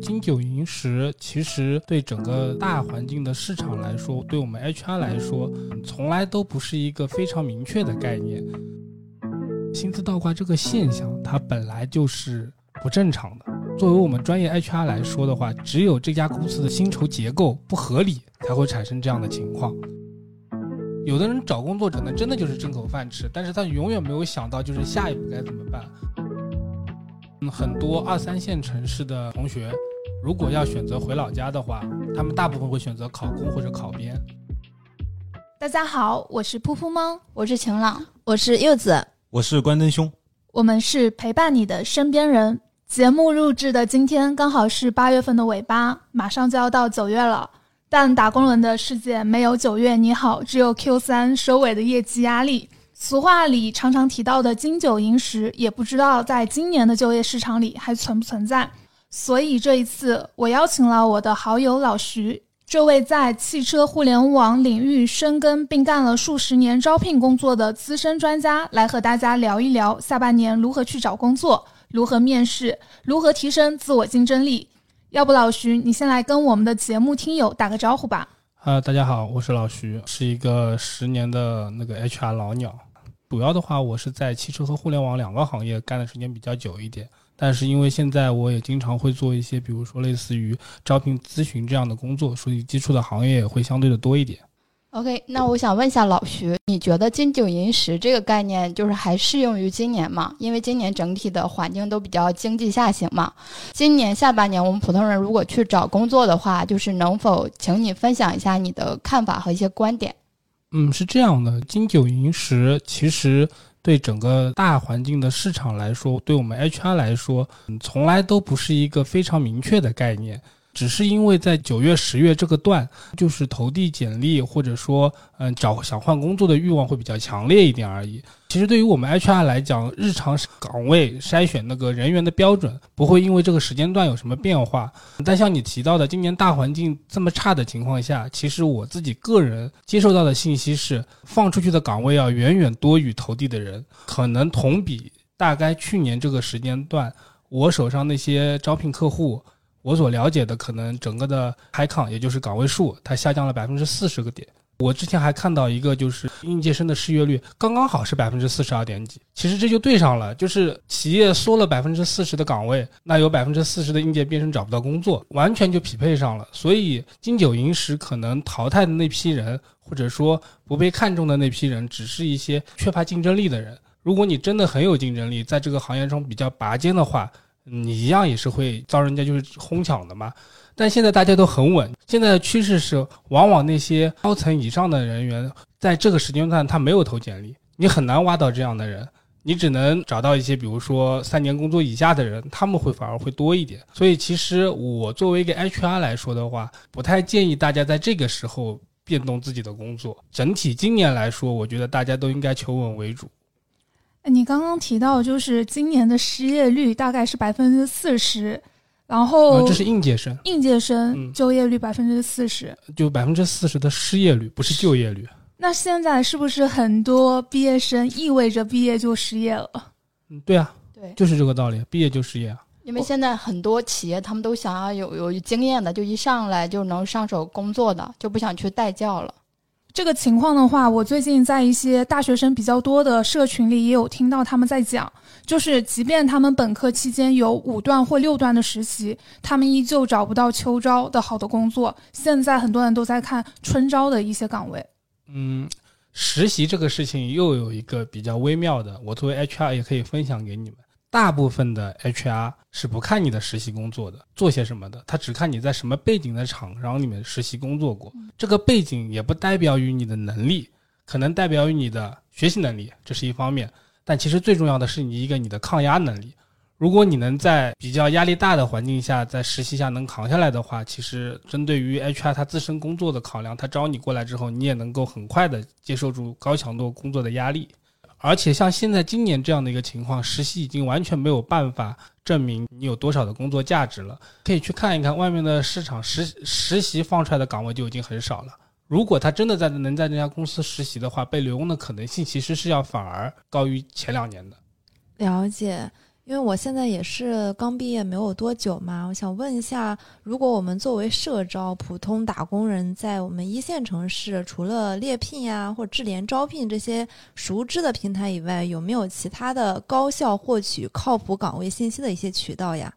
金九银十其实对整个大环境的市场来说，对我们 HR 来说，从来都不是一个非常明确的概念。薪资倒挂这个现象，它本来就是不正常的。作为我们专业 HR 来说的话，只有这家公司的薪酬结构不合理，才会产生这样的情况。有的人找工作可能真的就是挣口饭吃，但是他永远没有想到就是下一步该怎么办。嗯，很多二三线城市的同学，如果要选择回老家的话，他们大部分会选择考公或者考编。大家好，我是噗噗猫，我是晴朗，我是柚子，我是关灯兄，我们是陪伴你的身边人。节目录制的今天刚好是八月份的尾巴，马上就要到九月了。但打工人的世界没有九月你好，只有 Q 三收尾的业绩压力。俗话里常常提到的金九银十，也不知道在今年的就业市场里还存不存在。所以这一次，我邀请了我的好友老徐，这位在汽车互联网领域深耕并干了数十年招聘工作的资深专家，来和大家聊一聊下半年如何去找工作，如何面试，如何提升自我竞争力。要不，老徐，你先来跟我们的节目听友打个招呼吧。啊，大家好，我是老徐，是一个十年的那个 HR 老鸟。主要的话，我是在汽车和互联网两个行业干的时间比较久一点，但是因为现在我也经常会做一些，比如说类似于招聘咨询这样的工作，所以接触的行业也会相对的多一点。OK，那我想问一下老徐，你觉得金九银十这个概念就是还适用于今年吗？因为今年整体的环境都比较经济下行嘛。今年下半年我们普通人如果去找工作的话，就是能否请你分享一下你的看法和一些观点？嗯，是这样的，金九银十其实对整个大环境的市场来说，对我们 HR 来说，从来都不是一个非常明确的概念。只是因为在九月、十月这个段，就是投递简历或者说嗯找想换工作的欲望会比较强烈一点而已。其实对于我们 HR 来讲，日常岗位筛选那个人员的标准不会因为这个时间段有什么变化。但像你提到的，今年大环境这么差的情况下，其实我自己个人接受到的信息是，放出去的岗位要远远多于投递的人，可能同比大概去年这个时间段，我手上那些招聘客户。我所了解的，可能整个的 high count，也就是岗位数，它下降了百分之四十个点。我之前还看到一个，就是应届生的失业率刚刚好是百分之四十二点几。其实这就对上了，就是企业缩了百分之四十的岗位，那有百分之四十的应届毕业生找不到工作，完全就匹配上了。所以金九银十可能淘汰的那批人，或者说不被看中的那批人，只是一些缺乏竞争力的人。如果你真的很有竞争力，在这个行业中比较拔尖的话。你一样也是会遭人家就是哄抢的嘛，但现在大家都很稳。现在的趋势是，往往那些高层以上的人员，在这个时间段他没有投简历，你很难挖到这样的人，你只能找到一些，比如说三年工作以下的人，他们会反而会多一点。所以其实我作为一个 HR 来说的话，不太建议大家在这个时候变动自己的工作。整体今年来说，我觉得大家都应该求稳为主。你刚刚提到，就是今年的失业率大概是百分之四十，然后这是应届生，应届生就业率百分之四十，就百分之四十的失业率，不是就业率。那现在是不是很多毕业生意味着毕业就失业了？嗯，对啊，对，就是这个道理，毕业就失业啊。因为现在很多企业他们都想要有有经验的，就一上来就能上手工作的，就不想去带教了。这个情况的话，我最近在一些大学生比较多的社群里也有听到他们在讲，就是即便他们本科期间有五段或六段的实习，他们依旧找不到秋招的好的工作。现在很多人都在看春招的一些岗位。嗯，实习这个事情又有一个比较微妙的，我作为 HR 也可以分享给你们。大部分的 HR 是不看你的实习工作的，做些什么的，他只看你在什么背景的厂商里面实习工作过。这个背景也不代表于你的能力，可能代表于你的学习能力，这是一方面。但其实最重要的是你一个你的抗压能力。如果你能在比较压力大的环境下，在实习下能扛下来的话，其实针对于 HR 他自身工作的考量，他招你过来之后，你也能够很快的接受住高强度工作的压力。而且像现在今年这样的一个情况，实习已经完全没有办法证明你有多少的工作价值了。可以去看一看外面的市场，实实习放出来的岗位就已经很少了。如果他真的在能在那家公司实习的话，被留用的可能性其实是要反而高于前两年的。了解。因为我现在也是刚毕业没有多久嘛，我想问一下，如果我们作为社招普通打工人，在我们一线城市，除了猎聘呀或智联招聘这些熟知的平台以外，有没有其他的高效获取靠谱岗位信息的一些渠道呀？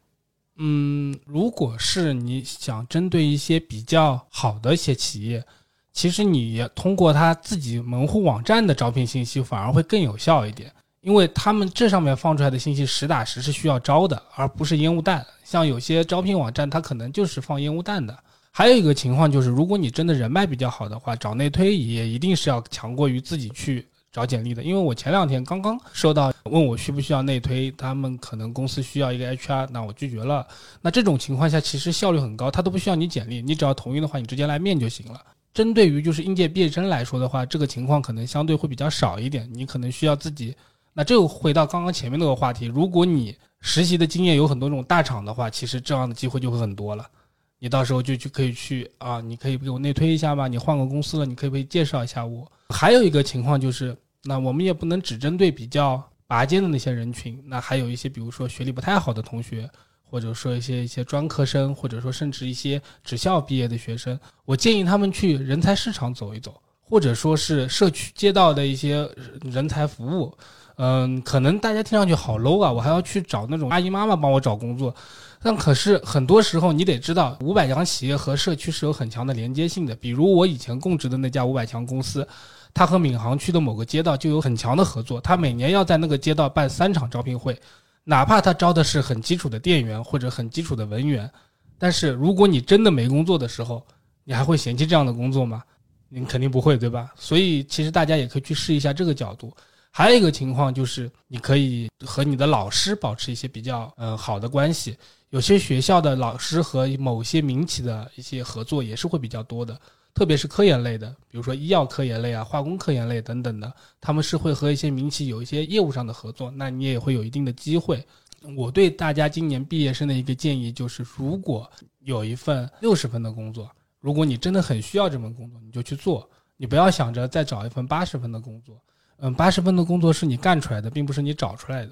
嗯，如果是你想针对一些比较好的一些企业，其实你通过他自己门户网站的招聘信息反而会更有效一点。因为他们这上面放出来的信息实打实是需要招的，而不是烟雾弹。像有些招聘网站，它可能就是放烟雾弹的。还有一个情况就是，如果你真的人脉比较好的话，找内推也一定是要强过于自己去找简历的。因为我前两天刚刚收到问我需不需要内推，他们可能公司需要一个 HR，那我拒绝了。那这种情况下其实效率很高，他都不需要你简历，你只要同意的话，你直接来面就行了。针对于就是应届毕业生来说的话，这个情况可能相对会比较少一点，你可能需要自己。那这又回到刚刚前面那个话题，如果你实习的经验有很多种大厂的话，其实这样的机会就会很多了。你到时候就去可以去啊，你可以给我内推一下吗？你换个公司了，你可以不可以介绍一下我？还有一个情况就是，那我们也不能只针对比较拔尖的那些人群，那还有一些比如说学历不太好的同学，或者说一些一些专科生，或者说甚至一些职校毕业的学生，我建议他们去人才市场走一走，或者说是社区街道的一些人才服务。嗯，可能大家听上去好 low 啊，我还要去找那种阿姨妈妈帮我找工作，但可是很多时候你得知道，五百强企业和社区是有很强的连接性的。比如我以前供职的那家五百强公司，它和闵行区的某个街道就有很强的合作，它每年要在那个街道办三场招聘会，哪怕他招的是很基础的店员或者很基础的文员，但是如果你真的没工作的时候，你还会嫌弃这样的工作吗？你肯定不会，对吧？所以其实大家也可以去试一下这个角度。还有一个情况就是，你可以和你的老师保持一些比较呃好的关系。有些学校的老师和某些民企的一些合作也是会比较多的，特别是科研类的，比如说医药科研类啊、化工科研类等等的，他们是会和一些民企有一些业务上的合作，那你也会有一定的机会。我对大家今年毕业生的一个建议就是，如果有一份六十分的工作，如果你真的很需要这份工作，你就去做，你不要想着再找一份八十分的工作。嗯，八十分的工作是你干出来的，并不是你找出来的。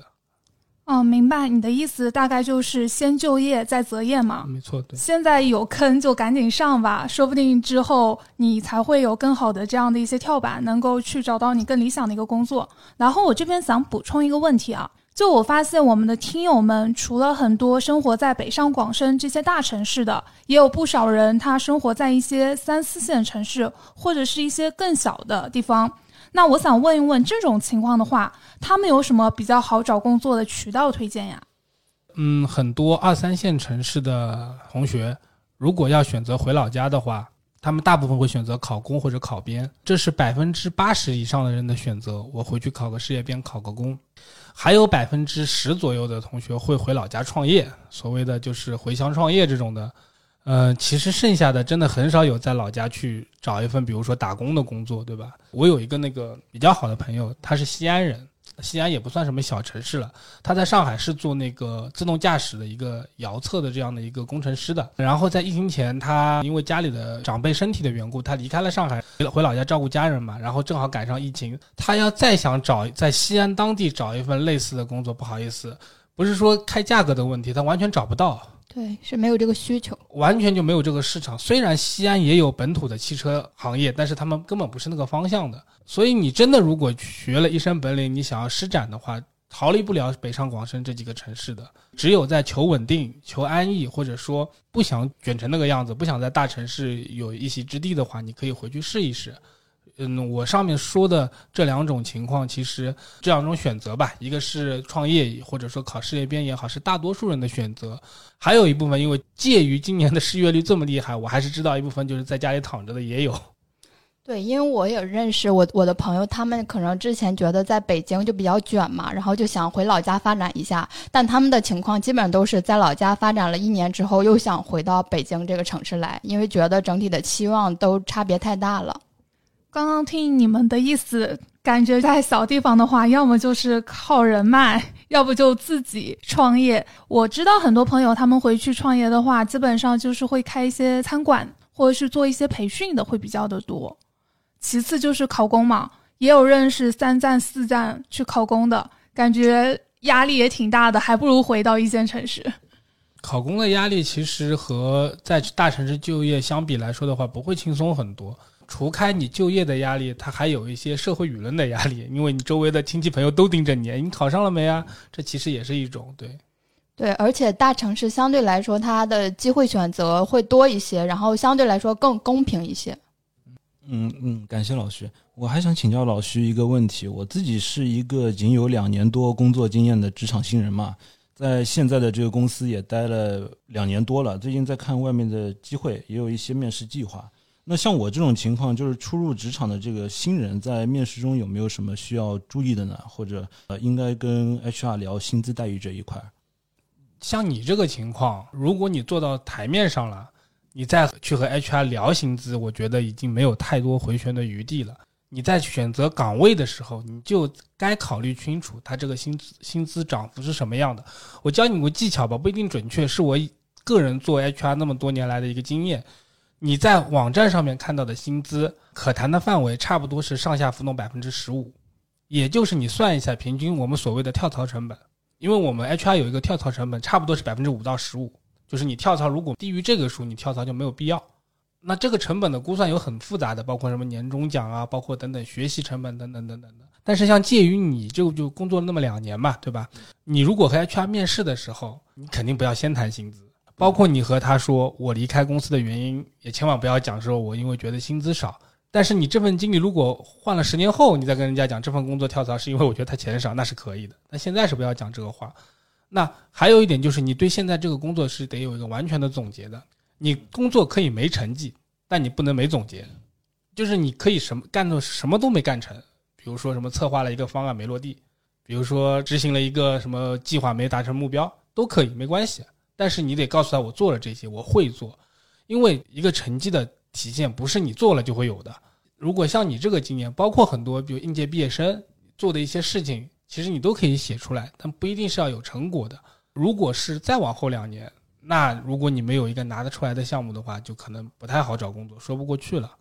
哦，明白你的意思，大概就是先就业再择业嘛。没错，对。现在有坑就赶紧上吧，说不定之后你才会有更好的这样的一些跳板，能够去找到你更理想的一个工作。然后我这边想补充一个问题啊，就我发现我们的听友们，除了很多生活在北上广深这些大城市的，也有不少人他生活在一些三四线城市或者是一些更小的地方。那我想问一问，这种情况的话，他们有什么比较好找工作的渠道推荐呀？嗯，很多二三线城市的同学，如果要选择回老家的话，他们大部分会选择考公或者考编，这是百分之八十以上的人的选择。我回去考个事业编，考个公，还有百分之十左右的同学会回老家创业，所谓的就是回乡创业这种的。嗯，其实剩下的真的很少有在老家去找一份，比如说打工的工作，对吧？我有一个那个比较好的朋友，他是西安人，西安也不算什么小城市了。他在上海是做那个自动驾驶的一个遥测的这样的一个工程师的。然后在疫情前，他因为家里的长辈身体的缘故，他离开了上海，回回老家照顾家人嘛。然后正好赶上疫情，他要再想找在西安当地找一份类似的工作，不好意思，不是说开价格的问题，他完全找不到。对，是没有这个需求，完全就没有这个市场。虽然西安也有本土的汽车行业，但是他们根本不是那个方向的。所以你真的如果学了一身本领，你想要施展的话，逃离不了北上广深这几个城市的。只有在求稳定、求安逸，或者说不想卷成那个样子，不想在大城市有一席之地的话，你可以回去试一试。嗯，我上面说的这两种情况，其实这两种选择吧，一个是创业，或者说考事业编也好，是大多数人的选择。还有一部分，因为介于今年的失业率这么厉害，我还是知道一部分就是在家里躺着的也有。对，因为我也认识我我的朋友，他们可能之前觉得在北京就比较卷嘛，然后就想回老家发展一下，但他们的情况基本上都是在老家发展了一年之后，又想回到北京这个城市来，因为觉得整体的期望都差别太大了。刚刚听你们的意思，感觉在小地方的话，要么就是靠人脉，要不就自己创业。我知道很多朋友他们回去创业的话，基本上就是会开一些餐馆，或者是做一些培训的，会比较的多。其次就是考公嘛，也有认识三战四战去考公的，感觉压力也挺大的，还不如回到一线城市。考公的压力其实和在大城市就业相比来说的话，不会轻松很多。除开你就业的压力，它还有一些社会舆论的压力，因为你周围的亲戚朋友都盯着你，你考上了没啊？这其实也是一种对。对，而且大城市相对来说，它的机会选择会多一些，然后相对来说更公平一些。嗯嗯，感谢老徐。我还想请教老徐一个问题，我自己是一个仅有两年多工作经验的职场新人嘛，在现在的这个公司也待了两年多了，最近在看外面的机会，也有一些面试计划。那像我这种情况，就是初入职场的这个新人，在面试中有没有什么需要注意的呢？或者呃，应该跟 HR 聊薪资待遇这一块？像你这个情况，如果你做到台面上了，你再去和 HR 聊薪资，我觉得已经没有太多回旋的余地了。你在选择岗位的时候，你就该考虑清楚他这个薪资薪资涨幅是什么样的。我教你个技巧吧，不一定准确，是我个人做 HR 那么多年来的一个经验。你在网站上面看到的薪资可谈的范围差不多是上下浮动百分之十五，也就是你算一下平均我们所谓的跳槽成本，因为我们 HR 有一个跳槽成本，差不多是百分之五到十五，就是你跳槽如果低于这个数，你跳槽就没有必要。那这个成本的估算有很复杂的，包括什么年终奖啊，包括等等学习成本等等等等的。但是像介于你就就工作那么两年嘛，对吧？你如果和 HR 面试的时候，你肯定不要先谈薪资。包括你和他说我离开公司的原因，也千万不要讲说我因为觉得薪资少。但是你这份经历如果换了十年后，你再跟人家讲这份工作跳槽是因为我觉得他钱少，那是可以的。但现在是不要讲这个话。那还有一点就是，你对现在这个工作是得有一个完全的总结的。你工作可以没成绩，但你不能没总结。就是你可以什么干的什么都没干成，比如说什么策划了一个方案没落地，比如说执行了一个什么计划没达成目标，都可以没关系。但是你得告诉他，我做了这些，我会做，因为一个成绩的体现不是你做了就会有的。如果像你这个经验，包括很多比如应届毕业生做的一些事情，其实你都可以写出来，但不一定是要有成果的。如果是再往后两年，那如果你没有一个拿得出来的项目的话，就可能不太好找工作，说不过去了。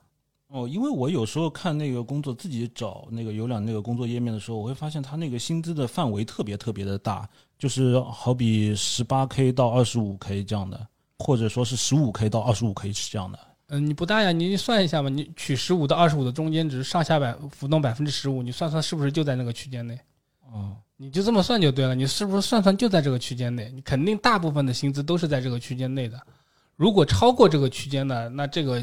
哦，因为我有时候看那个工作，自己找那个有两那个工作页面的时候，我会发现他那个薪资的范围特别特别的大。就是好比十八 k 到二十五 k 这样的，或者说是十五 k 到二十五 k 是这样的。嗯，你不大呀，你算一下嘛，你取十五到二十五的中间值，上下百浮动百分之十五，你算算是不是就在那个区间内？哦，你就这么算就对了，你是不是算算就在这个区间内？你肯定大部分的薪资都是在这个区间内的。如果超过这个区间的，那这个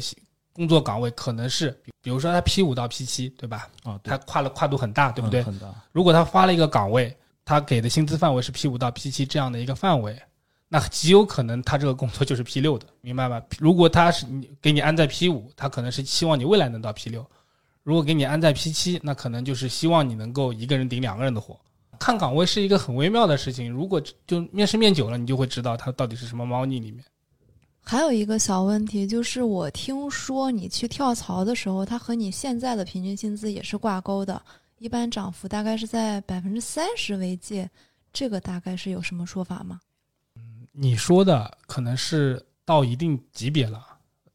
工作岗位可能是，比如说他 P 五到 P 七，对吧？啊，他跨了跨度很大，对不对？很大。如果他发了一个岗位。他给的薪资范围是 P 五到 P 七这样的一个范围，那极有可能他这个工作就是 P 六的，明白吧？如果他是你给你安在 P 五，他可能是希望你未来能到 P 六；如果给你安在 P 七，那可能就是希望你能够一个人顶两个人的活。看岗位是一个很微妙的事情，如果就面试面久了，你就会知道他到底是什么猫腻里面。还有一个小问题就是，我听说你去跳槽的时候，它和你现在的平均薪资也是挂钩的。一般涨幅大概是在百分之三十为界，这个大概是有什么说法吗？嗯，你说的可能是到一定级别了，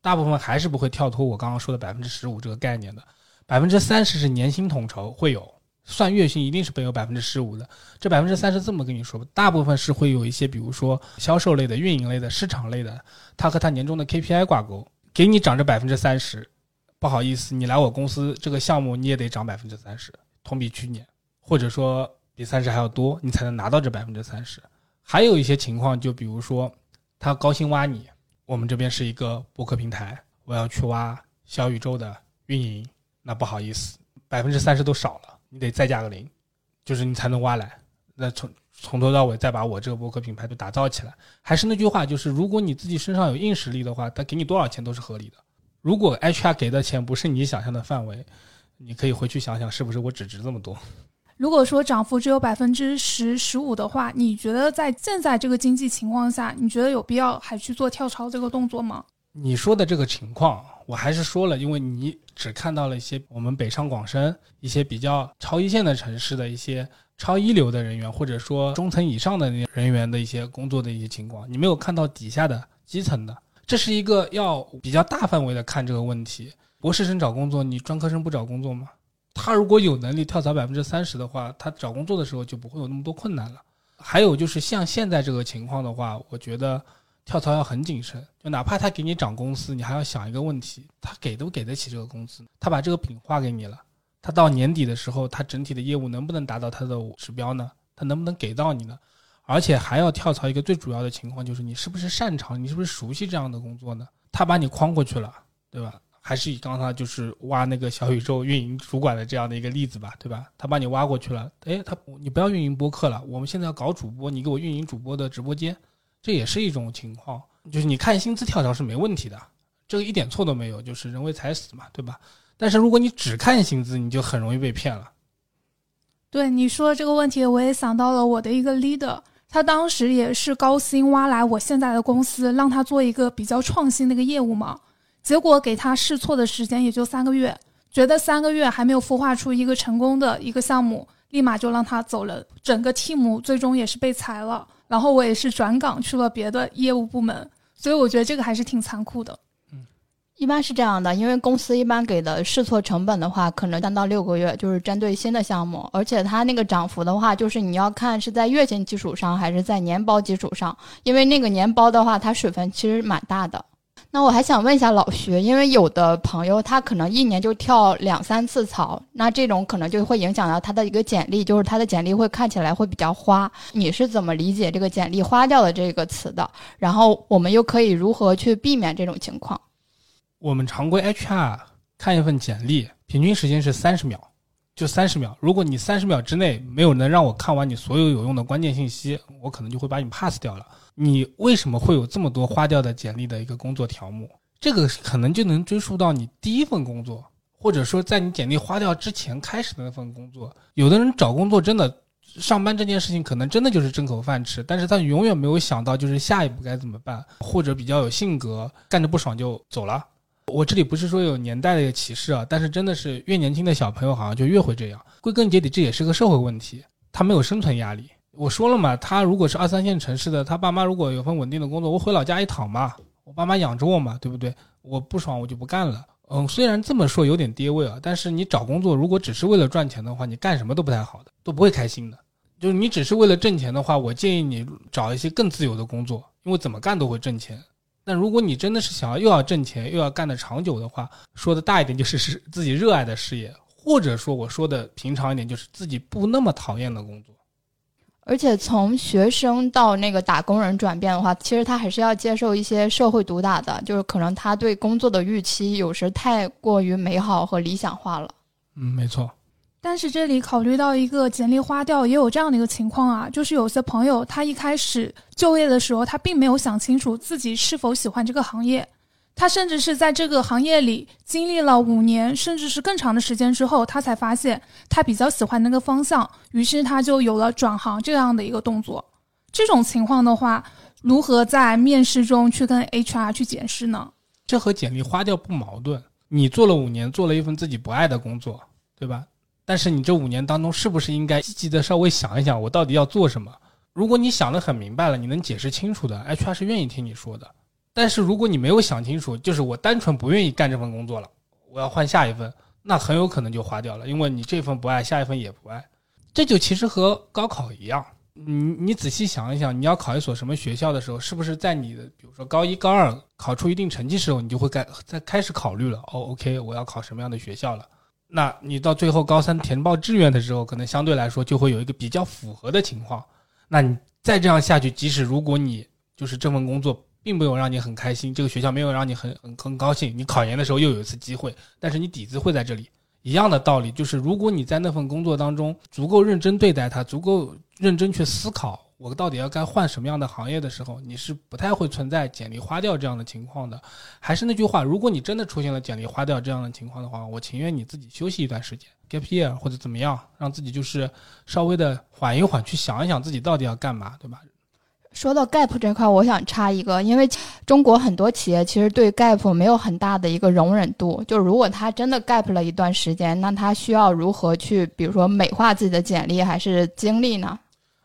大部分还是不会跳脱我刚刚说的百分之十五这个概念的。百分之三十是年薪统筹会有，算月薪一定是没有百分之十五的。这百分之三十这么跟你说吧，大部分是会有一些，比如说销售类的、运营类的、市场类的，它和它年终的 KPI 挂钩，给你涨这百分之三十，不好意思，你来我公司这个项目你也得涨百分之三十。同比去年，或者说比三十还要多，你才能拿到这百分之三十。还有一些情况，就比如说他高薪挖你，我们这边是一个博客平台，我要去挖小宇宙的运营，那不好意思，百分之三十都少了，你得再加个零，就是你才能挖来。那从从头到尾再把我这个博客品牌都打造起来。还是那句话，就是如果你自己身上有硬实力的话，他给你多少钱都是合理的。如果 HR 给的钱不是你想象的范围。你可以回去想想，是不是我只值这么多？如果说涨幅只有百分之十、十五的话，你觉得在现在这个经济情况下，你觉得有必要还去做跳槽这个动作吗？你说的这个情况，我还是说了，因为你只看到了一些我们北上广深一些比较超一线的城市的一些超一流的人员，或者说中层以上的人员的一些工作的一些情况，你没有看到底下的基层的。这是一个要比较大范围的看这个问题。博士生找工作，你专科生不找工作吗？他如果有能力跳槽百分之三十的话，他找工作的时候就不会有那么多困难了。还有就是像现在这个情况的话，我觉得跳槽要很谨慎，就哪怕他给你涨工资，你还要想一个问题：他给都给得起这个工资？他把这个饼画给你了，他到年底的时候，他整体的业务能不能达到他的指标呢？他能不能给到你呢？而且还要跳槽一个最主要的情况就是你是不是擅长，你是不是熟悉这样的工作呢？他把你框过去了，对吧？还是以刚才就是挖那个小宇宙运营主管的这样的一个例子吧，对吧？他把你挖过去了，哎，他你不要运营播客了，我们现在要搞主播，你给我运营主播的直播间，这也是一种情况。就是你看薪资跳槽是没问题的，这个一点错都没有，就是人为财死嘛，对吧？但是如果你只看薪资，你就很容易被骗了。对你说的这个问题，我也想到了我的一个 leader，他当时也是高薪挖来我现在的公司，让他做一个比较创新的一个业务嘛。结果给他试错的时间也就三个月，觉得三个月还没有孵化出一个成功的一个项目，立马就让他走了。整个 team 最终也是被裁了，然后我也是转岗去了别的业务部门。所以我觉得这个还是挺残酷的。嗯，一般是这样的，因为公司一般给的试错成本的话，可能三到六个月，就是针对新的项目，而且它那个涨幅的话，就是你要看是在月薪基础上还是在年包基础上，因为那个年包的话，它水分其实蛮大的。那我还想问一下老徐，因为有的朋友他可能一年就跳两三次槽，那这种可能就会影响到他的一个简历，就是他的简历会看起来会比较花。你是怎么理解这个简历花掉的这个词的？然后我们又可以如何去避免这种情况？我们常规 HR 看一份简历，平均时间是三十秒，就三十秒。如果你三十秒之内没有能让我看完你所有有用的关键信息，我可能就会把你 pass 掉了。你为什么会有这么多花掉的简历的一个工作条目？这个可能就能追溯到你第一份工作，或者说在你简历花掉之前开始的那份工作。有的人找工作真的上班这件事情可能真的就是挣口饭吃，但是他永远没有想到就是下一步该怎么办，或者比较有性格，干着不爽就走了。我这里不是说有年代的一个歧视啊，但是真的是越年轻的小朋友好像就越会这样。归根结底，这也是个社会问题，他没有生存压力。我说了嘛，他如果是二三线城市的，他爸妈如果有份稳定的工作，我回老家一躺嘛，我爸妈养着我嘛，对不对？我不爽我就不干了。嗯，虽然这么说有点跌位啊，但是你找工作如果只是为了赚钱的话，你干什么都不太好的，都不会开心的。就是你只是为了挣钱的话，我建议你找一些更自由的工作，因为怎么干都会挣钱。但如果你真的是想要又要挣钱又要干的长久的话，说的大一点就是是 自己热爱的事业，或者说我说的平常一点就是自己不那么讨厌的工作。而且从学生到那个打工人转变的话，其实他还是要接受一些社会毒打的，就是可能他对工作的预期有时太过于美好和理想化了。嗯，没错。但是这里考虑到一个简历花掉，也有这样的一个情况啊，就是有些朋友他一开始就业的时候，他并没有想清楚自己是否喜欢这个行业。他甚至是在这个行业里经历了五年，甚至是更长的时间之后，他才发现他比较喜欢那个方向，于是他就有了转行这样的一个动作。这种情况的话，如何在面试中去跟 HR 去解释呢？这和简历花掉不矛盾。你做了五年，做了一份自己不爱的工作，对吧？但是你这五年当中，是不是应该积极的稍微想一想，我到底要做什么？如果你想得很明白了，你能解释清楚的，HR 是愿意听你说的。但是如果你没有想清楚，就是我单纯不愿意干这份工作了，我要换下一份，那很有可能就花掉了，因为你这份不爱，下一份也不爱。这就其实和高考一样，你你仔细想一想，你要考一所什么学校的时候，是不是在你的比如说高一高二考出一定成绩时候，你就会该在开始考虑了？哦，OK，我要考什么样的学校了？那你到最后高三填报志愿的时候，可能相对来说就会有一个比较符合的情况。那你再这样下去，即使如果你就是这份工作。并没有让你很开心，这个学校没有让你很很很高兴。你考研的时候又有一次机会，但是你底子会在这里。一样的道理，就是如果你在那份工作当中足够认真对待它，足够认真去思考我到底要该换什么样的行业的时候，你是不太会存在简历花掉这样的情况的。还是那句话，如果你真的出现了简历花掉这样的情况的话，我情愿你自己休息一段时间，gap year 或者怎么样，让自己就是稍微的缓一缓，去想一想自己到底要干嘛，对吧？说到 gap 这块，我想插一个，因为中国很多企业其实对 gap 没有很大的一个容忍度。就如果他真的 gap 了一段时间，那他需要如何去，比如说美化自己的简历还是经历呢？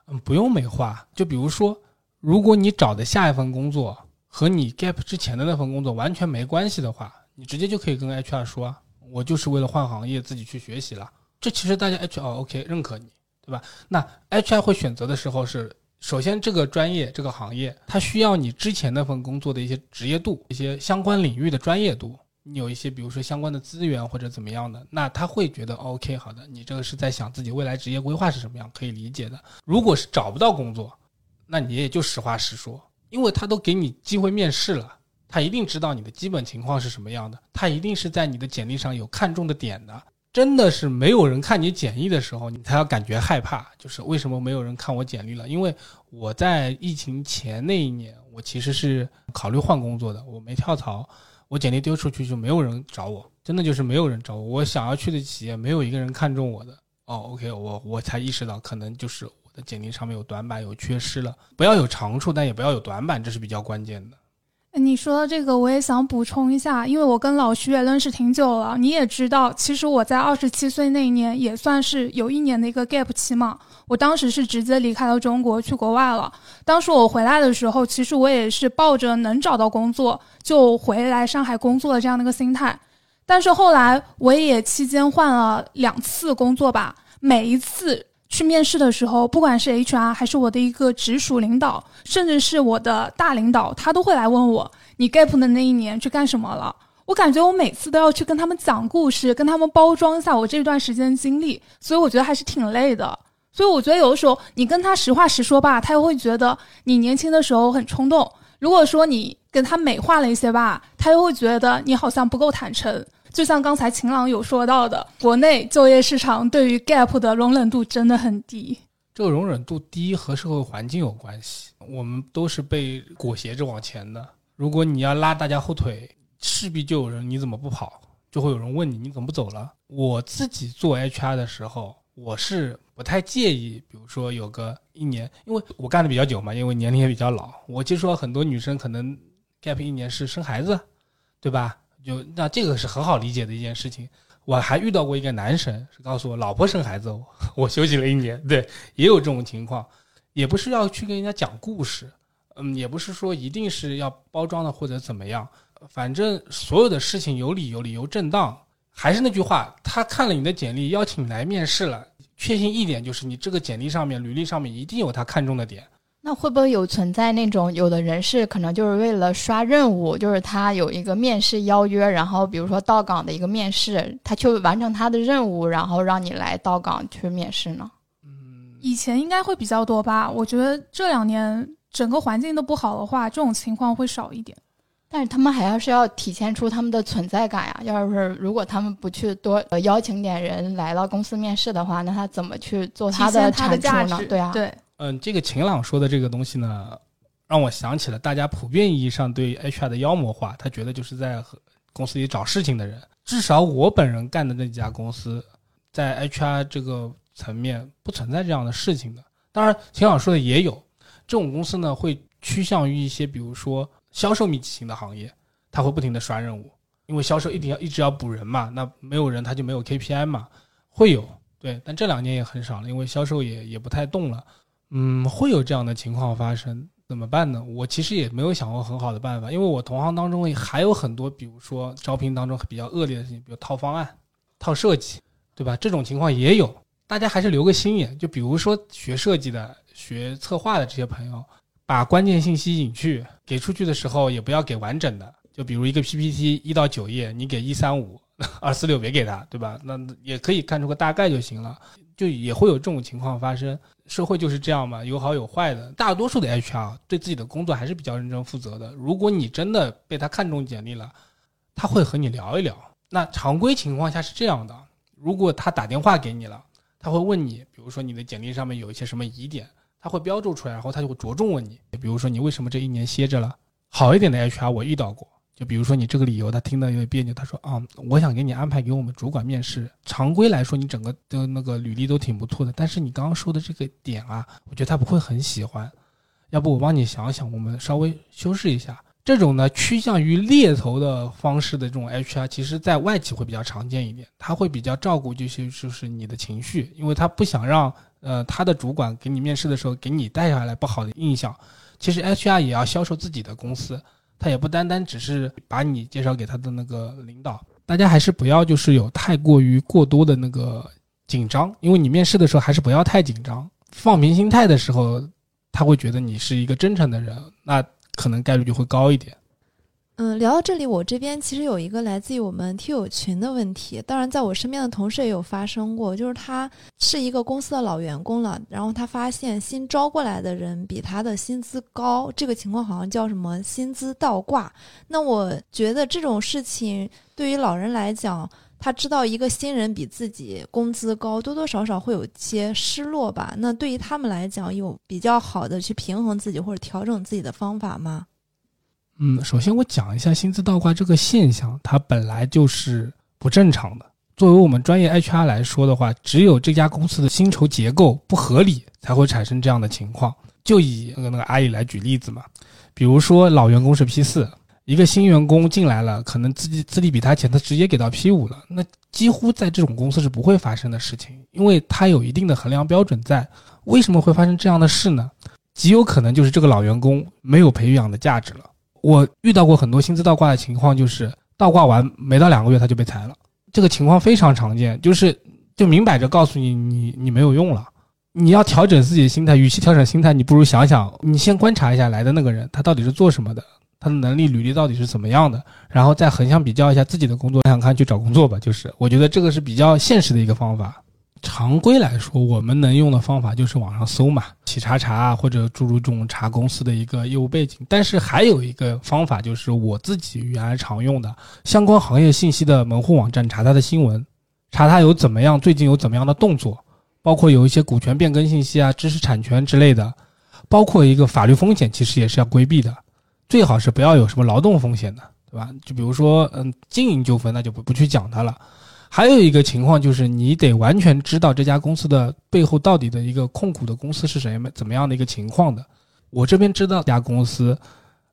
嗯，不用美化。就比如说，如果你找的下一份工作和你 gap 之前的那份工作完全没关系的话，你直接就可以跟 HR 说，我就是为了换行业自己去学习了。这其实大家 HR OK 认可你，对吧？那 HR 会选择的时候是。首先，这个专业、这个行业，它需要你之前那份工作的一些职业度、一些相关领域的专业度。你有一些，比如说相关的资源或者怎么样的，那他会觉得 OK，好的，你这个是在想自己未来职业规划是什么样，可以理解的。如果是找不到工作，那你也就实话实说，因为他都给你机会面试了，他一定知道你的基本情况是什么样的，他一定是在你的简历上有看中的点的。真的是没有人看你简历的时候，你才要感觉害怕。就是为什么没有人看我简历了？因为我在疫情前那一年，我其实是考虑换工作的，我没跳槽，我简历丢出去就没有人找我，真的就是没有人找我。我想要去的企业没有一个人看中我的。哦，OK，我我才意识到可能就是我的简历上面有短板，有缺失了。不要有长处，但也不要有短板，这是比较关键的。你说的这个，我也想补充一下，因为我跟老徐也认识挺久了，你也知道，其实我在二十七岁那一年也算是有一年的一个 gap 期嘛。我当时是直接离开了中国去国外了。当时我回来的时候，其实我也是抱着能找到工作就回来上海工作的这样的一个心态。但是后来我也期间换了两次工作吧，每一次。去面试的时候，不管是 HR 还是我的一个直属领导，甚至是我的大领导，他都会来问我：“你 gap 的那一年去干什么了？”我感觉我每次都要去跟他们讲故事，跟他们包装一下我这段时间经历，所以我觉得还是挺累的。所以我觉得有的时候你跟他实话实说吧，他又会觉得你年轻的时候很冲动；如果说你跟他美化了一些吧，他又会觉得你好像不够坦诚。就像刚才秦朗有说到的，国内就业市场对于 gap 的容忍度真的很低。这个容忍度低和社会环境有关系，我们都是被裹挟着往前的。如果你要拉大家后腿，势必就有人你怎么不跑，就会有人问你你怎么不走了。我自己做 HR 的时候，我是不太介意，比如说有个一年，因为我干的比较久嘛，因为年龄也比较老。我接触到很多女生可能 gap 一年是生孩子，对吧？有那这个是很好理解的一件事情。我还遇到过一个男神，是告诉我老婆生孩子，我休息了一年。对，也有这种情况，也不是要去跟人家讲故事，嗯，也不是说一定是要包装的或者怎么样，反正所有的事情有理有，理由正当。还是那句话，他看了你的简历，邀请你来面试了，确信一点就是你这个简历上面、履历上面一定有他看中的点。那会不会有存在那种有的人是可能就是为了刷任务，就是他有一个面试邀约，然后比如说到岗的一个面试，他去完成他的任务，然后让你来到岗去面试呢？嗯，以前应该会比较多吧。我觉得这两年整个环境都不好的话，这种情况会少一点。但是他们还要是要体现出他们的存在感呀。要是如果他们不去多邀请点人来到公司面试的话，那他怎么去做他的产出呢？对啊，对。嗯，这个秦朗说的这个东西呢，让我想起了大家普遍意义上对 HR 的妖魔化。他觉得就是在公司里找事情的人。至少我本人干的那几家公司，在 HR 这个层面不存在这样的事情的。当然，秦朗说的也有，这种公司呢会趋向于一些比如说销售密集型的行业，他会不停的刷任务，因为销售一定要一直要补人嘛，那没有人他就没有 KPI 嘛，会有对，但这两年也很少了，因为销售也也不太动了。嗯，会有这样的情况发生，怎么办呢？我其实也没有想过很好的办法，因为我同行当中还有很多，比如说招聘当中比较恶劣的事情，比如套方案、套设计，对吧？这种情况也有，大家还是留个心眼。就比如说学设计的、学策划的这些朋友，把关键信息隐去，给出去的时候也不要给完整的。就比如一个 PPT 一到九页，你给一三五、二四六别给他，对吧？那也可以看出个大概就行了。就也会有这种情况发生，社会就是这样嘛，有好有坏的。大多数的 HR 对自己的工作还是比较认真负责的。如果你真的被他看中简历了，他会和你聊一聊。那常规情况下是这样的：如果他打电话给你了，他会问你，比如说你的简历上面有一些什么疑点，他会标注出来，然后他就会着重问你，比如说你为什么这一年歇着了。好一点的 HR 我遇到过。就比如说你这个理由，他听得有点别扭。他说啊，我想给你安排给我们主管面试。常规来说，你整个的那个履历都挺不错的，但是你刚刚说的这个点啊，我觉得他不会很喜欢。要不我帮你想想，我们稍微修饰一下。这种呢，趋向于猎头的方式的这种 HR，其实在外企会比较常见一点。他会比较照顾这些，就是你的情绪，因为他不想让呃他的主管给你面试的时候给你带下来不好的印象。其实 HR 也要销售自己的公司。他也不单单只是把你介绍给他的那个领导，大家还是不要就是有太过于过多的那个紧张，因为你面试的时候还是不要太紧张，放平心态的时候，他会觉得你是一个真诚的人，那可能概率就会高一点。嗯，聊到这里，我这边其实有一个来自于我们听友群的问题，当然在我身边的同事也有发生过，就是他是一个公司的老员工了，然后他发现新招过来的人比他的薪资高，这个情况好像叫什么薪资倒挂。那我觉得这种事情对于老人来讲，他知道一个新人比自己工资高，多多少少会有些失落吧。那对于他们来讲，有比较好的去平衡自己或者调整自己的方法吗？嗯，首先我讲一下薪资倒挂这个现象，它本来就是不正常的。作为我们专业 HR 来说的话，只有这家公司的薪酬结构不合理，才会产生这样的情况。就以那个那个阿姨来举例子嘛，比如说老员工是 P 四，一个新员工进来了，可能资历资历比他浅，他直接给到 P 五了，那几乎在这种公司是不会发生的事情，因为他有一定的衡量标准在。为什么会发生这样的事呢？极有可能就是这个老员工没有培养的价值了。我遇到过很多薪资倒挂的情况，就是倒挂完没到两个月他就被裁了，这个情况非常常见，就是就明摆着告诉你，你你没有用了，你要调整自己的心态，与其调整心态，你不如想想，你先观察一下来的那个人他到底是做什么的，他的能力履历到底是怎么样的，然后再横向比较一下自己的工作，想想看去找工作吧。就是我觉得这个是比较现实的一个方法。常规来说，我们能用的方法就是网上搜嘛，企查查啊，或者诸如这种查公司的一个业务背景。但是还有一个方法，就是我自己原来常用的相关行业信息的门户网站查它的新闻，查它有怎么样，最近有怎么样的动作，包括有一些股权变更信息啊、知识产权之类的，包括一个法律风险，其实也是要规避的，最好是不要有什么劳动风险的，对吧？就比如说，嗯，经营纠纷，那就不不去讲它了。还有一个情况就是，你得完全知道这家公司的背后到底的一个控股的公司是谁，怎么样的一个情况的。我这边知道这家公司，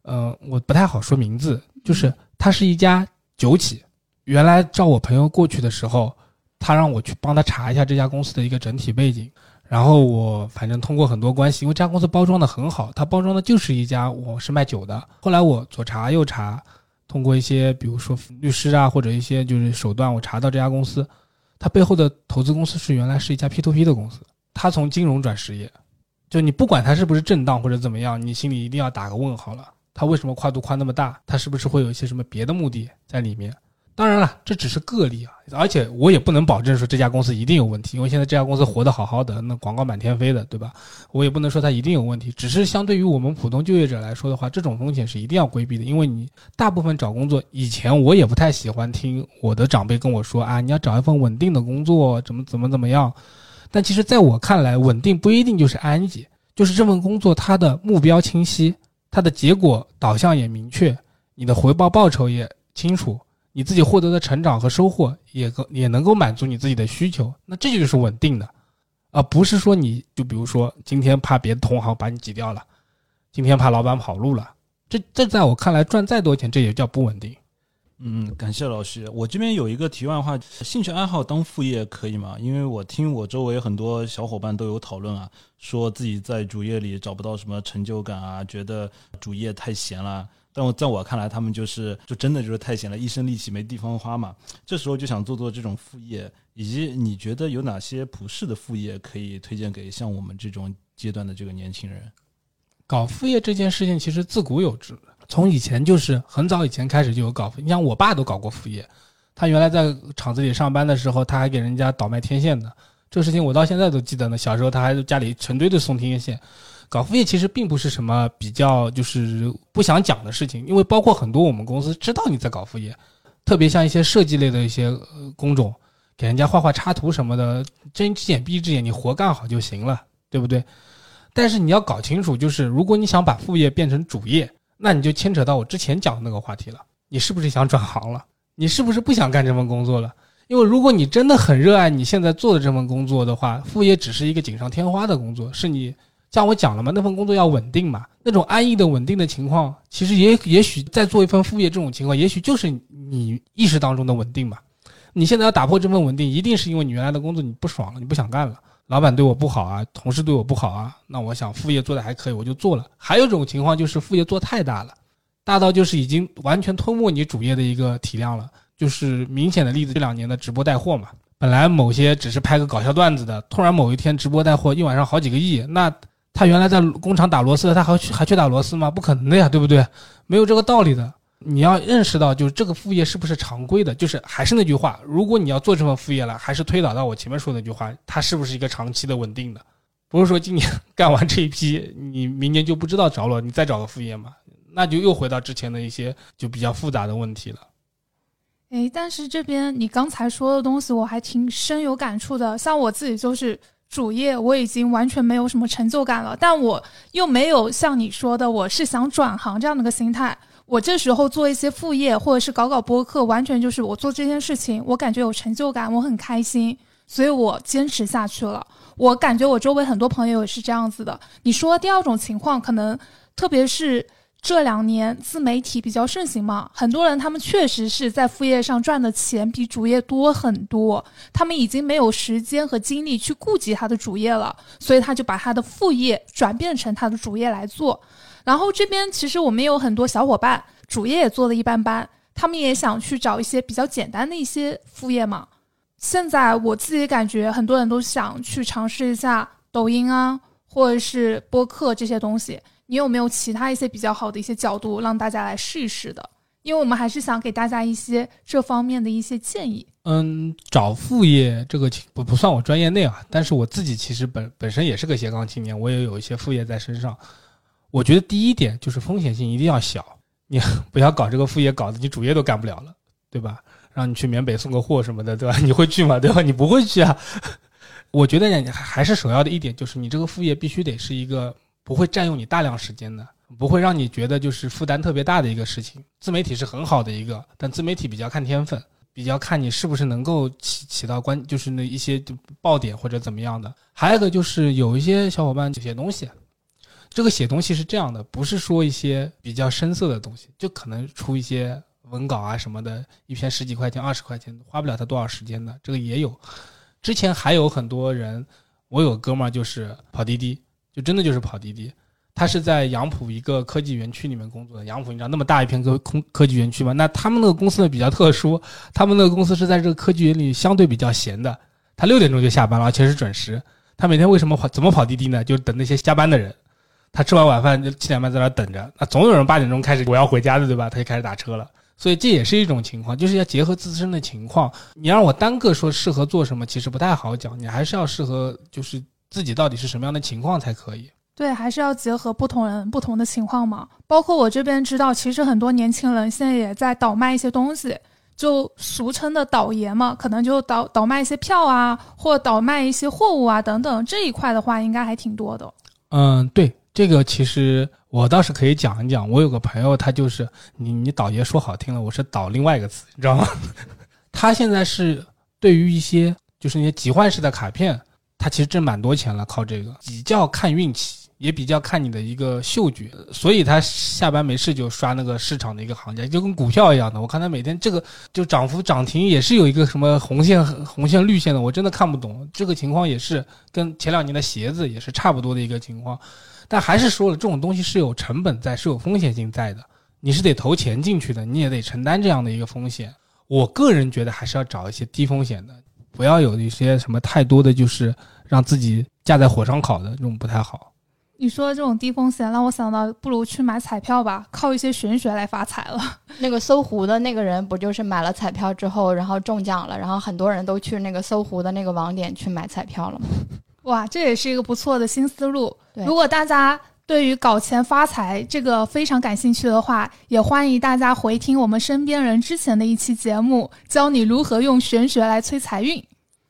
嗯，我不太好说名字，就是它是一家酒企。原来照我朋友过去的时候，他让我去帮他查一下这家公司的一个整体背景，然后我反正通过很多关系，因为这家公司包装的很好，它包装的就是一家我是卖酒的。后来我左查右查。通过一些，比如说律师啊，或者一些就是手段，我查到这家公司，它背后的投资公司是原来是一家 P to P 的公司，它从金融转实业，就你不管它是不是正当或者怎么样，你心里一定要打个问号了，它为什么跨度跨那么大？它是不是会有一些什么别的目的在里面？当然了，这只是个例啊，而且我也不能保证说这家公司一定有问题，因为现在这家公司活得好好的，那广告满天飞的，对吧？我也不能说它一定有问题，只是相对于我们普通就业者来说的话，这种风险是一定要规避的，因为你大部分找工作，以前我也不太喜欢听我的长辈跟我说啊，你要找一份稳定的工作，怎么怎么怎么样，但其实在我看来，稳定不一定就是安逸，就是这份工作它的目标清晰，它的结果导向也明确，你的回报报酬也清楚。你自己获得的成长和收获也够也能够满足你自己的需求，那这就是稳定的，而不是说你就比如说今天怕别的同行把你挤掉了，今天怕老板跑路了，这这在我看来赚再多钱这也叫不稳定。嗯，感谢老师。我这边有一个题外话，兴趣爱好当副业可以吗？因为我听我周围很多小伙伴都有讨论啊，说自己在主业里找不到什么成就感啊，觉得主业太闲了。但我在我看来，他们就是就真的就是太闲了，一身力气没地方花嘛。这时候就想做做这种副业，以及你觉得有哪些普世的副业可以推荐给像我们这种阶段的这个年轻人？搞副业这件事情其实自古有之，从以前就是很早以前开始就有搞。你像我爸都搞过副业，他原来在厂子里上班的时候，他还给人家倒卖天线的。这事情我到现在都记得呢。小时候他还家里成堆的送天线。搞副业其实并不是什么比较就是不想讲的事情，因为包括很多我们公司知道你在搞副业，特别像一些设计类的一些工种，给人家画画插图什么的，睁一只眼闭一只眼，你活干好就行了，对不对？但是你要搞清楚，就是如果你想把副业变成主业，那你就牵扯到我之前讲的那个话题了，你是不是想转行了？你是不是不想干这份工作了？因为如果你真的很热爱你现在做的这份工作的话，副业只是一个锦上添花的工作，是你。像我讲了嘛，那份工作要稳定嘛，那种安逸的稳定的情况，其实也也许在做一份副业这种情况，也许就是你意识当中的稳定嘛。你现在要打破这份稳定，一定是因为你原来的工作你不爽了，你不想干了，老板对我不好啊，同事对我不好啊，那我想副业做的还可以，我就做了。还有一种情况就是副业做太大了，大到就是已经完全吞没你主业的一个体量了。就是明显的例子，这两年的直播带货嘛，本来某些只是拍个搞笑段子的，突然某一天直播带货一晚上好几个亿，那。他原来在工厂打螺丝的，他还去还去打螺丝吗？不可能的呀，对不对？没有这个道理的。你要认识到，就是这个副业是不是常规的？就是还是那句话，如果你要做这份副业了，还是推导到我前面说的那句话，它是不是一个长期的稳定的？不是说今年干完这一批，你明年就不知道着落，你再找个副业嘛？那就又回到之前的一些就比较复杂的问题了。诶，但是这边你刚才说的东西我还挺深有感触的。像我自己就是主业，我已经完全没有什么成就感了，但我又没有像你说的，我是想转行这样的一个心态。我这时候做一些副业，或者是搞搞播客，完全就是我做这件事情，我感觉有成就感，我很开心，所以我坚持下去了。我感觉我周围很多朋友也是这样子的。你说第二种情况，可能特别是这两年自媒体比较盛行嘛，很多人他们确实是在副业上赚的钱比主业多很多，他们已经没有时间和精力去顾及他的主业了，所以他就把他的副业转变成他的主业来做。然后这边其实我们有很多小伙伴，主业也做的一般般，他们也想去找一些比较简单的一些副业嘛。现在我自己感觉很多人都想去尝试一下抖音啊，或者是播客这些东西。你有没有其他一些比较好的一些角度让大家来试一试的？因为我们还是想给大家一些这方面的一些建议。嗯，找副业这个不不算我专业内啊，但是我自己其实本本身也是个斜杠青年，我也有一些副业在身上。我觉得第一点就是风险性一定要小，你不要搞这个副业，搞得你主业都干不了了，对吧？让你去缅北送个货什么的，对吧？你会去吗？对吧？你不会去啊。我觉得还还是首要的一点就是，你这个副业必须得是一个不会占用你大量时间的，不会让你觉得就是负担特别大的一个事情。自媒体是很好的一个，但自媒体比较看天分，比较看你是不是能够起起到关，就是那一些爆点或者怎么样的。还有一个就是有一些小伙伴写东西。这个写东西是这样的，不是说一些比较深色的东西，就可能出一些文稿啊什么的，一篇十几块钱、二十块钱，花不了他多少时间的。这个也有。之前还有很多人，我有哥们儿就是跑滴滴，就真的就是跑滴滴。他是在杨浦一个科技园区里面工作的。杨浦你知道那么大一片科空科技园区吗？那他们那个公司呢比较特殊，他们那个公司是在这个科技园里相对比较闲的。他六点钟就下班了，而且是准时。他每天为什么跑？怎么跑滴滴呢？就是等那些加班的人。他吃完晚饭就七点半在那等着，那总有人八点钟开始我要回家的，对吧？他就开始打车了。所以这也是一种情况，就是要结合自身的情况。你让我单个说适合做什么，其实不太好讲。你还是要适合，就是自己到底是什么样的情况才可以。对，还是要结合不同人不同的情况嘛。包括我这边知道，其实很多年轻人现在也在倒卖一些东西，就俗称的倒爷嘛，可能就倒倒卖一些票啊，或倒卖一些货物啊等等。这一块的话，应该还挺多的。嗯，对。这个其实我倒是可以讲一讲。我有个朋友，他就是你你倒爷说好听了，我是倒另外一个词，你知道吗？他现在是对于一些就是那些集换式的卡片，他其实挣蛮多钱了，靠这个比较看运气。也比较看你的一个嗅觉，所以他下班没事就刷那个市场的一个行价，就跟股票一样的。我看他每天这个就涨幅涨停也是有一个什么红线、红线、绿线的，我真的看不懂。这个情况也是跟前两年的鞋子也是差不多的一个情况。但还是说了，这种东西是有成本在，是有风险性在的，你是得投钱进去的，你也得承担这样的一个风险。我个人觉得还是要找一些低风险的，不要有一些什么太多的就是让自己架在火上烤的这种不太好。你说的这种低风险，让我想到不如去买彩票吧，靠一些玄学来发财了。那个搜狐的那个人不就是买了彩票之后，然后中奖了，然后很多人都去那个搜狐的那个网点去买彩票了吗？哇，这也是一个不错的新思路。如果大家对于搞钱发财这个非常感兴趣的话，也欢迎大家回听我们身边人之前的一期节目，教你如何用玄学来催财运。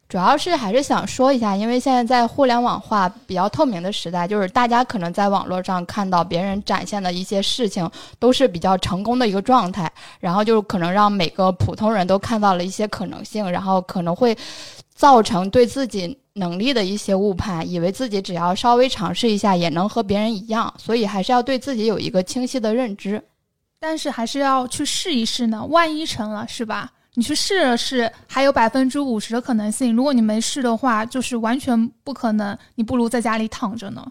主要是还是想说一下，因为现在在互联网化比较透明的时代，就是大家可能在网络上看到别人展现的一些事情，都是比较成功的一个状态，然后就可能让每个普通人都看到了一些可能性，然后可能会造成对自己能力的一些误判，以为自己只要稍微尝试一下也能和别人一样，所以还是要对自己有一个清晰的认知，但是还是要去试一试呢，万一成了，是吧？你去试了试，还有百分之五十的可能性。如果你没试的话，就是完全不可能。你不如在家里躺着呢。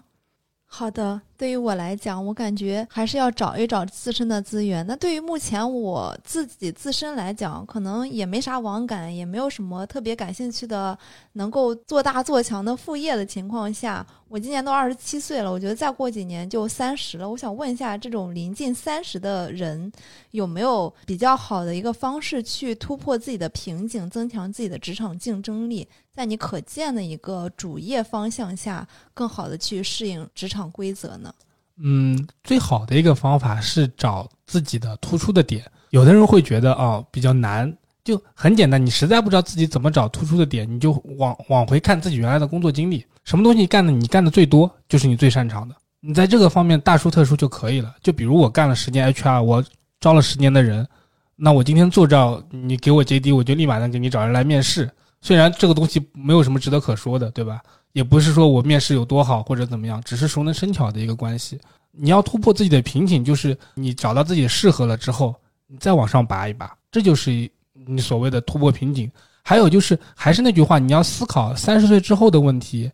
好的，对于我来讲，我感觉还是要找一找自身的资源。那对于目前我自己自身来讲，可能也没啥网感，也没有什么特别感兴趣的，能够做大做强的副业的情况下，我今年都二十七岁了，我觉得再过几年就三十了。我想问一下，这种临近三十的人，有没有比较好的一个方式去突破自己的瓶颈，增强自己的职场竞争力？在你可见的一个主业方向下，更好的去适应职场规则呢？嗯，最好的一个方法是找自己的突出的点。有的人会觉得啊比较难，就很简单。你实在不知道自己怎么找突出的点，你就往往回看自己原来的工作经历，什么东西干的你干的最多，就是你最擅长的。你在这个方面大书特书就可以了。就比如我干了十年 HR，我招了十年的人，那我今天做这，你给我 JD，我就立马能给你找人来面试。虽然这个东西没有什么值得可说的，对吧？也不是说我面试有多好或者怎么样，只是熟能生巧的一个关系。你要突破自己的瓶颈，就是你找到自己适合了之后，你再往上拔一拔，这就是你所谓的突破瓶颈。还有就是，还是那句话，你要思考三十岁之后的问题。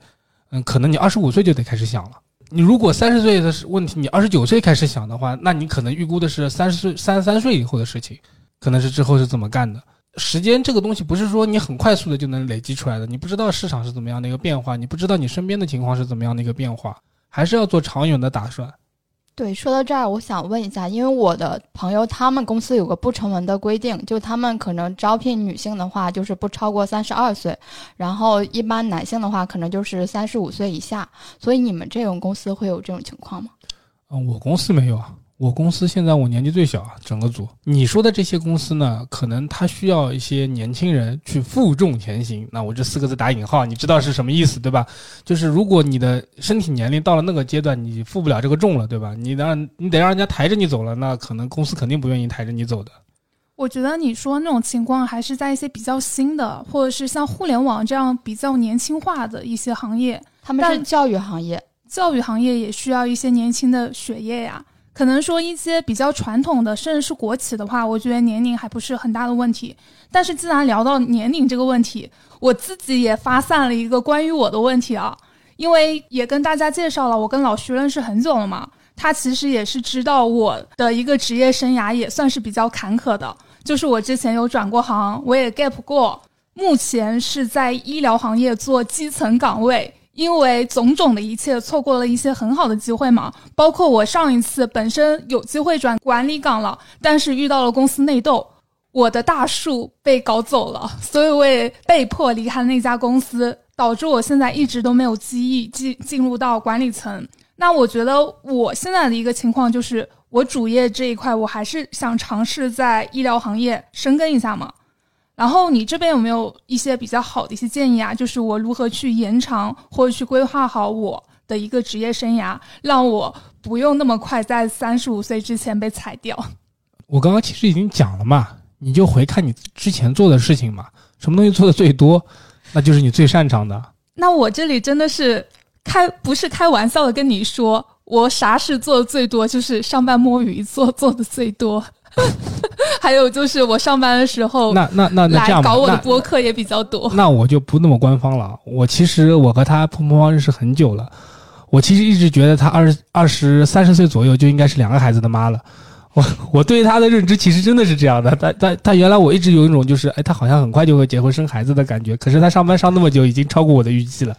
嗯，可能你二十五岁就得开始想了。你如果三十岁的问题，你二十九岁开始想的话，那你可能预估的是三十岁、三十三岁以后的事情，可能是之后是怎么干的。时间这个东西不是说你很快速的就能累积出来的，你不知道市场是怎么样的一个变化，你不知道你身边的情况是怎么样的一个变化，还是要做长远的打算。对，说到这儿，我想问一下，因为我的朋友他们公司有个不成文的规定，就他们可能招聘女性的话，就是不超过三十二岁，然后一般男性的话，可能就是三十五岁以下。所以你们这种公司会有这种情况吗？嗯，我公司没有啊。我公司现在我年纪最小啊，整个组。你说的这些公司呢，可能它需要一些年轻人去负重前行。那我这四个字打引号，你知道是什么意思对吧？就是如果你的身体年龄到了那个阶段，你负不了这个重了，对吧？你让你得让人家抬着你走了，那可能公司肯定不愿意抬着你走的。我觉得你说那种情况还是在一些比较新的，或者是像互联网这样比较年轻化的一些行业。他们是教育行业，教育行业也需要一些年轻的血液呀。可能说一些比较传统的，甚至是国企的话，我觉得年龄还不是很大的问题。但是既然聊到年龄这个问题，我自己也发散了一个关于我的问题啊，因为也跟大家介绍了，我跟老徐认识很久了嘛，他其实也是知道我的一个职业生涯也算是比较坎坷的，就是我之前有转过行，我也 gap 过，目前是在医疗行业做基层岗位。因为种种的一切，错过了一些很好的机会嘛。包括我上一次本身有机会转管理岗了，但是遇到了公司内斗，我的大树被搞走了，所以我也被迫离开那家公司，导致我现在一直都没有机遇进进入到管理层。那我觉得我现在的一个情况就是，我主业这一块，我还是想尝试在医疗行业深耕一下嘛。然后你这边有没有一些比较好的一些建议啊？就是我如何去延长或者去规划好我的一个职业生涯，让我不用那么快在三十五岁之前被裁掉。我刚刚其实已经讲了嘛，你就回看你之前做的事情嘛，什么东西做的最多，那就是你最擅长的。那我这里真的是开不是开玩笑的跟你说，我啥事做的最多，就是上班摸鱼做做的最多。还有就是我上班的时候，那那那那这样搞我的播客也比较多。那我就不那么官方了。我其实我和他碰碰方认识很久了。我其实一直觉得他二十二十三十岁左右就应该是两个孩子的妈了。我我对他的认知其实真的是这样的。他他他原来我一直有一种就是哎，他好像很快就会结婚生孩子的感觉。可是他上班上那么久，已经超过我的预期了。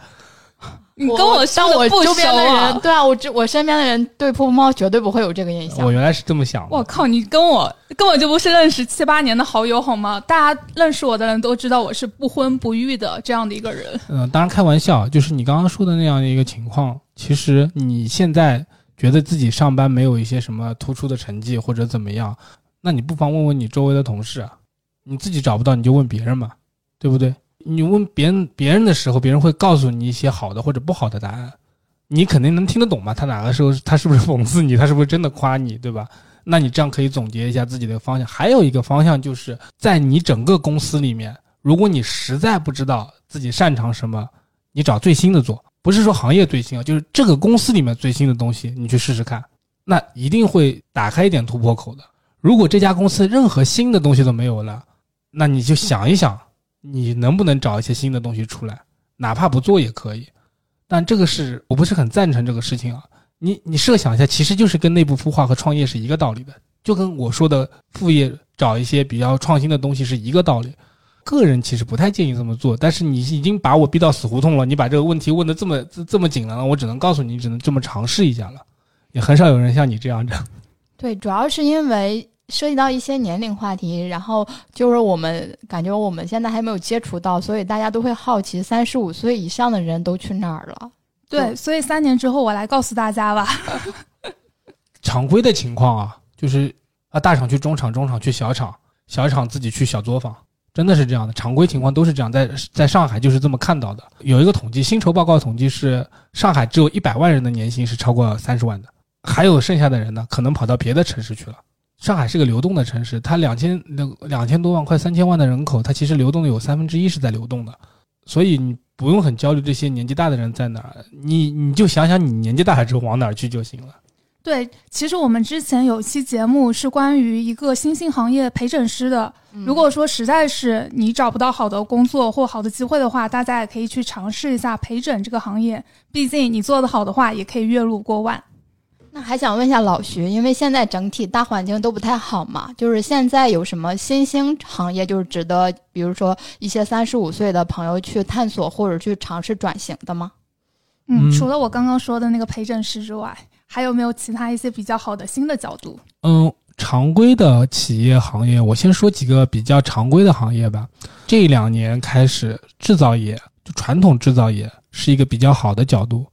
你跟我当我周边的人，对啊，我这我身边的人对噗噗猫绝对不会有这个印象。我原来是这么想的。我靠，你跟我根本就不是认识七八年的好友好吗？大家认识我的人都知道我是不婚不育的这样的一个人。嗯，当然开玩笑，就是你刚刚说的那样的一个情况。其实你现在觉得自己上班没有一些什么突出的成绩或者怎么样，那你不妨问问你周围的同事啊。你自己找不到你就问别人嘛，对不对？你问别人别人的时候，别人会告诉你一些好的或者不好的答案，你肯定能听得懂吧？他哪个时候他是不是讽刺你？他是不是真的夸你？对吧？那你这样可以总结一下自己的方向。还有一个方向就是在你整个公司里面，如果你实在不知道自己擅长什么，你找最新的做，不是说行业最新啊，就是这个公司里面最新的东西，你去试试看，那一定会打开一点突破口的。如果这家公司任何新的东西都没有了，那你就想一想。你能不能找一些新的东西出来？哪怕不做也可以，但这个是我不是很赞成这个事情啊。你你设想一下，其实就是跟内部孵化和创业是一个道理的，就跟我说的副业找一些比较创新的东西是一个道理。个人其实不太建议这么做，但是你已经把我逼到死胡同了，你把这个问题问的这么这么紧了，我只能告诉你，只能这么尝试一下了。也很少有人像你这样的。对，主要是因为涉及到一些年龄话题，然后就是我们感觉我们现在还没有接触到，所以大家都会好奇三十五岁以上的人都去哪儿了。对，所以三年之后我来告诉大家吧。常规的情况啊，就是啊，大厂去中厂，中厂去小厂，小厂自己去小作坊，真的是这样的。常规情况都是这样，在在上海就是这么看到的。有一个统计，薪酬报告统计是上海只有一百万人的年薪是超过三十万的。还有剩下的人呢，可能跑到别的城市去了。上海是个流动的城市，它两千两两千多万，快三千万的人口，它其实流动的有三分之一是在流动的。所以你不用很焦虑这些年纪大的人在哪儿，你你就想想你年纪大了之后往哪儿去就行了。对，其实我们之前有期节目是关于一个新兴行业陪诊师的。如果说实在是你找不到好的工作或好的机会的话，大家也可以去尝试一下陪诊这个行业。毕竟你做得好的话，也可以月入过万。那还想问一下老徐，因为现在整体大环境都不太好嘛，就是现在有什么新兴行业，就是值得，比如说一些三十五岁的朋友去探索或者去尝试转型的吗？嗯，除了我刚刚说的那个陪诊师之外，还有没有其他一些比较好的新的角度？嗯，常规的企业行业，我先说几个比较常规的行业吧。这两年开始，制造业就传统制造业是一个比较好的角度，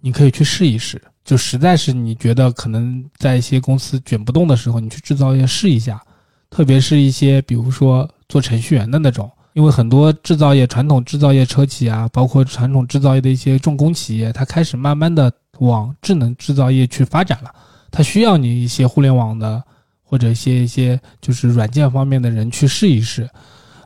你可以去试一试。就实在是你觉得可能在一些公司卷不动的时候，你去制造业试一下，特别是一些比如说做程序员的那种，因为很多制造业、传统制造业车企啊，包括传统制造业的一些重工企业，它开始慢慢的往智能制造业去发展了，它需要你一些互联网的或者一些一些就是软件方面的人去试一试。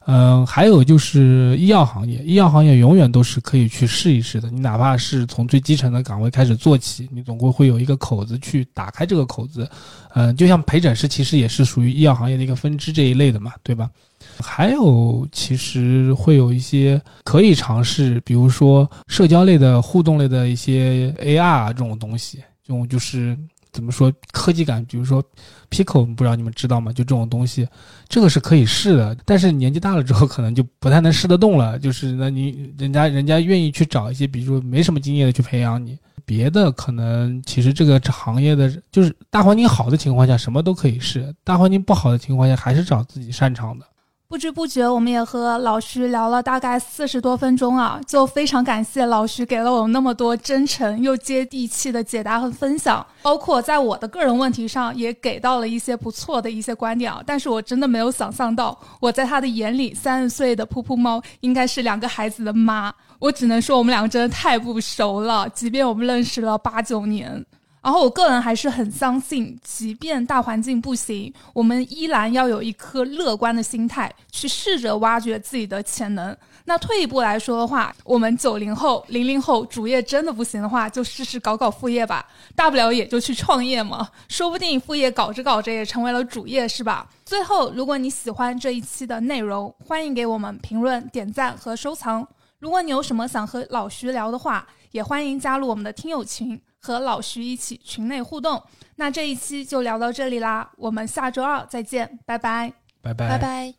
嗯，还有就是医药行业，医药行业永远都是可以去试一试的。你哪怕是从最基层的岗位开始做起，你总归会有一个口子去打开这个口子。嗯，就像陪诊师，其实也是属于医药行业的一个分支这一类的嘛，对吧？还有，其实会有一些可以尝试，比如说社交类的、互动类的一些 AR 这种东西，这种就是。怎么说科技感？比如说，Pico，不知道你们知道吗？就这种东西，这个是可以试的。但是年纪大了之后，可能就不太能试得动了。就是那你人家人家愿意去找一些，比如说没什么经验的去培养你。别的可能其实这个行业的就是大环境好的情况下，什么都可以试；大环境不好的情况下，还是找自己擅长的。不知不觉，我们也和老徐聊了大概四十多分钟啊，就非常感谢老徐给了我们那么多真诚又接地气的解答和分享，包括在我的个人问题上也给到了一些不错的一些观点啊。但是我真的没有想象到，我在他的眼里，三十岁的噗噗猫应该是两个孩子的妈。我只能说，我们两个真的太不熟了，即便我们认识了八九年。然后我个人还是很相信，即便大环境不行，我们依然要有一颗乐观的心态，去试着挖掘自己的潜能。那退一步来说的话，我们九零后、零零后主业真的不行的话，就试试搞搞副业吧，大不了也就去创业嘛，说不定副业搞着搞着也成为了主业，是吧？最后，如果你喜欢这一期的内容，欢迎给我们评论、点赞和收藏。如果你有什么想和老徐聊的话，也欢迎加入我们的听友群。和老徐一起群内互动，那这一期就聊到这里啦，我们下周二再见，拜拜，拜拜，拜拜。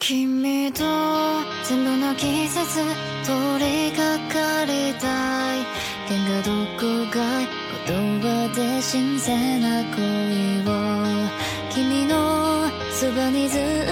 てくれる